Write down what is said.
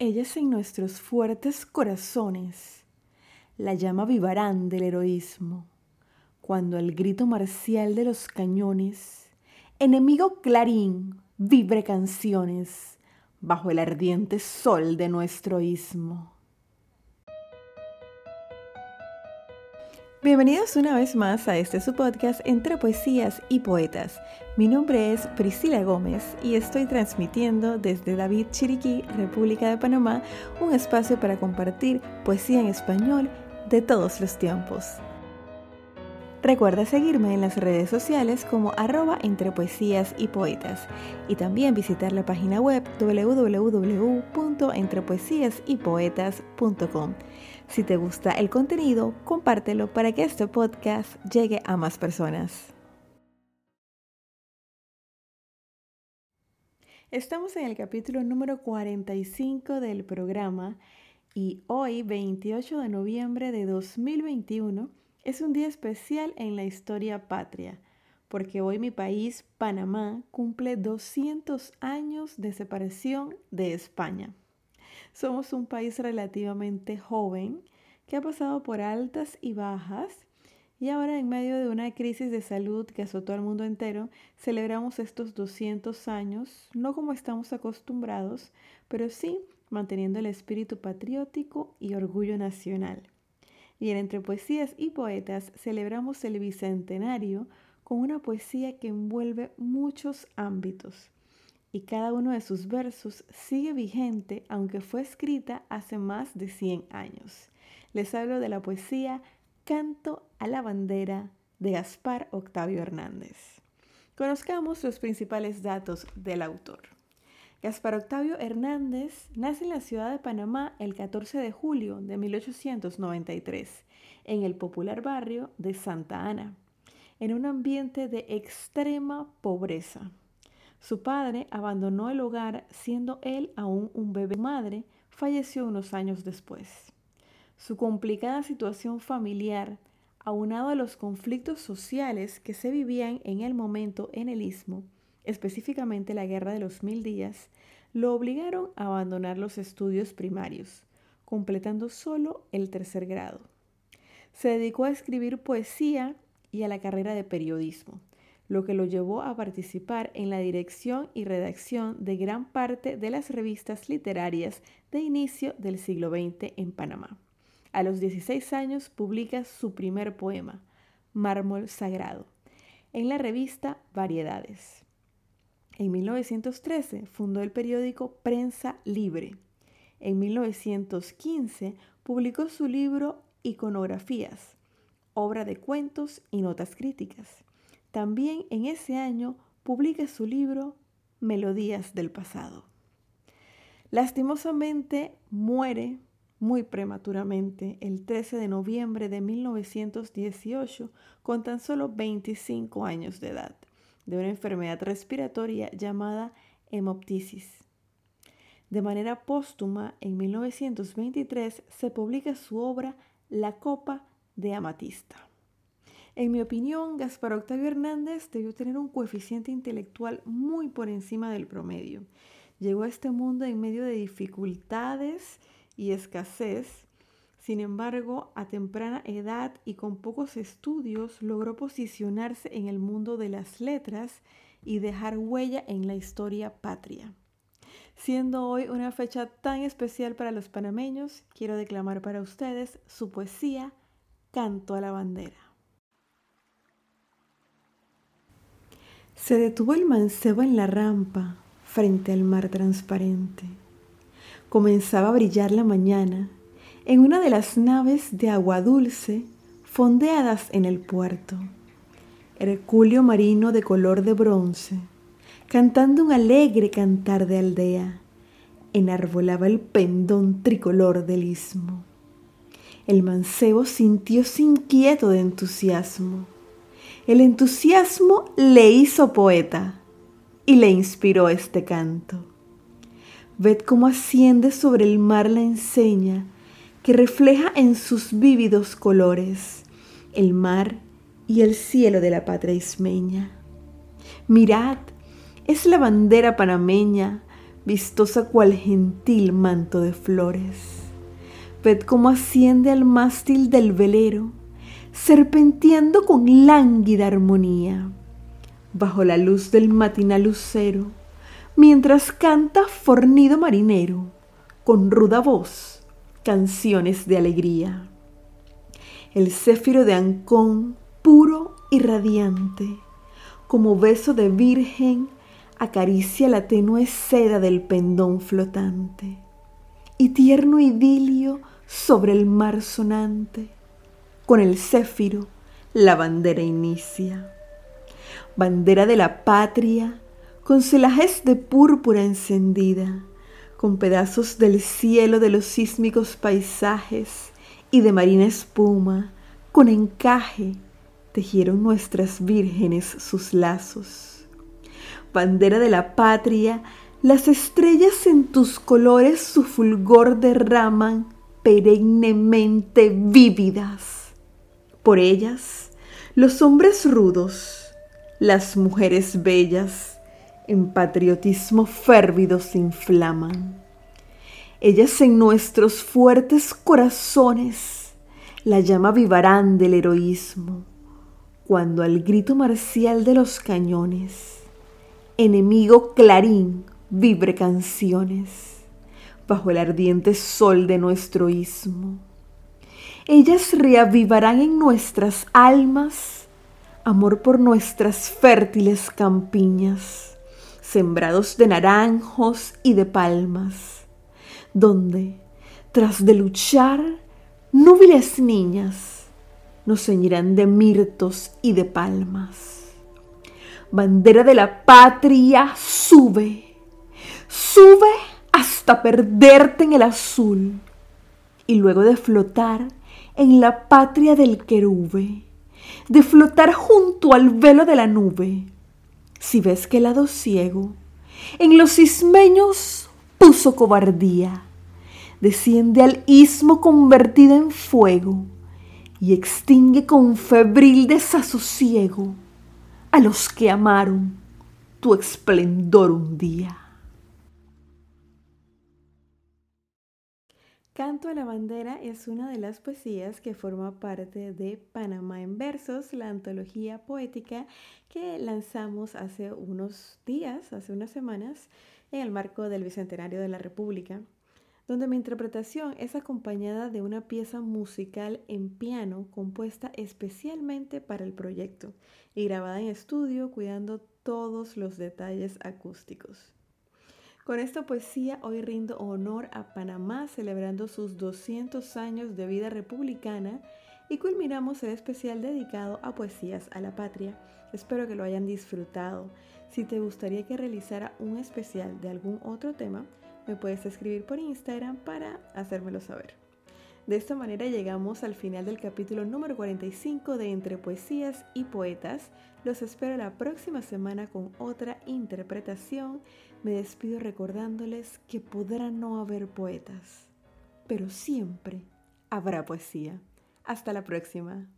ellas en nuestros fuertes corazones, la llama vivarán del heroísmo, cuando al grito marcial de los cañones, enemigo clarín, vibre canciones bajo el ardiente sol de nuestro istmo. Bienvenidos una vez más a este su podcast entre poesías y poetas. Mi nombre es Priscila Gómez y estoy transmitiendo desde David Chiriquí, República de Panamá, un espacio para compartir poesía en español de todos los tiempos. Recuerda seguirme en las redes sociales como arroba entre poesías y poetas y también visitar la página web www.entrepoesiasypoetas.com. Si te gusta el contenido, compártelo para que este podcast llegue a más personas. Estamos en el capítulo número 45 del programa y hoy, 28 de noviembre de 2021, es un día especial en la historia patria, porque hoy mi país, Panamá, cumple 200 años de separación de España. Somos un país relativamente joven que ha pasado por altas y bajas y ahora en medio de una crisis de salud que azotó al mundo entero, celebramos estos 200 años, no como estamos acostumbrados, pero sí manteniendo el espíritu patriótico y orgullo nacional. Y en Entre Poesías y Poetas celebramos el Bicentenario con una poesía que envuelve muchos ámbitos y cada uno de sus versos sigue vigente aunque fue escrita hace más de 100 años. Les hablo de la poesía Canto a la bandera de Gaspar Octavio Hernández. Conozcamos los principales datos del autor. Gaspar Octavio Hernández nace en la ciudad de Panamá el 14 de julio de 1893, en el popular barrio de Santa Ana, en un ambiente de extrema pobreza. Su padre abandonó el hogar siendo él aún un bebé. madre falleció unos años después. Su complicada situación familiar, aunado a los conflictos sociales que se vivían en el momento en el istmo, específicamente la Guerra de los Mil Días, lo obligaron a abandonar los estudios primarios, completando solo el tercer grado. Se dedicó a escribir poesía y a la carrera de periodismo lo que lo llevó a participar en la dirección y redacción de gran parte de las revistas literarias de inicio del siglo XX en Panamá. A los 16 años publica su primer poema, Mármol Sagrado, en la revista Variedades. En 1913 fundó el periódico Prensa Libre. En 1915 publicó su libro Iconografías, obra de cuentos y notas críticas. También en ese año publica su libro Melodías del pasado. Lastimosamente muere muy prematuramente el 13 de noviembre de 1918 con tan solo 25 años de edad de una enfermedad respiratoria llamada hemoptisis. De manera póstuma, en 1923 se publica su obra La Copa de Amatista. En mi opinión, Gaspar Octavio Hernández debió tener un coeficiente intelectual muy por encima del promedio. Llegó a este mundo en medio de dificultades y escasez. Sin embargo, a temprana edad y con pocos estudios, logró posicionarse en el mundo de las letras y dejar huella en la historia patria. Siendo hoy una fecha tan especial para los panameños, quiero declamar para ustedes su poesía Canto a la bandera. Se detuvo el mancebo en la rampa frente al mar transparente. Comenzaba a brillar la mañana en una de las naves de agua dulce fondeadas en el puerto. Herculio marino de color de bronce, cantando un alegre cantar de aldea, enarbolaba el pendón tricolor del istmo. El mancebo sintióse inquieto de entusiasmo el entusiasmo le hizo poeta y le inspiró este canto. Ved cómo asciende sobre el mar la enseña que refleja en sus vívidos colores el mar y el cielo de la patria ismeña. Mirad, es la bandera panameña, vistosa cual gentil manto de flores. Ved cómo asciende al mástil del velero, serpenteando con lánguida armonía, bajo la luz del matinal lucero, mientras canta fornido marinero, con ruda voz, canciones de alegría. El céfiro de Ancón, puro y radiante, como beso de virgen, acaricia la tenue seda del pendón flotante y tierno idilio sobre el mar sonante. Con el céfiro la bandera inicia. Bandera de la patria, con celajes de púrpura encendida, con pedazos del cielo de los sísmicos paisajes y de marina espuma, con encaje, tejieron nuestras vírgenes sus lazos bandera de la patria, las estrellas en tus colores su fulgor derraman perennemente vívidas. Por ellas, los hombres rudos, las mujeres bellas, en patriotismo férvido se inflaman. Ellas en nuestros fuertes corazones la llama vivarán del heroísmo, cuando al grito marcial de los cañones enemigo clarín vibre canciones bajo el ardiente sol de nuestro istmo. Ellas reavivarán en nuestras almas amor por nuestras fértiles campiñas, sembrados de naranjos y de palmas, donde, tras de luchar, núbiles niñas nos ceñirán de mirtos y de palmas. Bandera de la patria, sube, sube hasta perderte en el azul y luego de flotar en la patria del querube, de flotar junto al velo de la nube. Si ves que el lado ciego en los ismeños puso cobardía, desciende al istmo convertida en fuego y extingue con febril desasosiego a los que amaron tu esplendor un día. Canto a la bandera es una de las poesías que forma parte de Panamá en versos, la antología poética que lanzamos hace unos días, hace unas semanas, en el marco del Bicentenario de la República donde mi interpretación es acompañada de una pieza musical en piano compuesta especialmente para el proyecto y grabada en estudio cuidando todos los detalles acústicos. Con esta poesía hoy rindo honor a Panamá celebrando sus 200 años de vida republicana y culminamos el especial dedicado a Poesías a la Patria. Espero que lo hayan disfrutado. Si te gustaría que realizara un especial de algún otro tema, me puedes escribir por Instagram para hacérmelo saber. De esta manera llegamos al final del capítulo número 45 de Entre Poesías y Poetas. Los espero la próxima semana con otra interpretación. Me despido recordándoles que podrá no haber poetas, pero siempre habrá poesía. Hasta la próxima.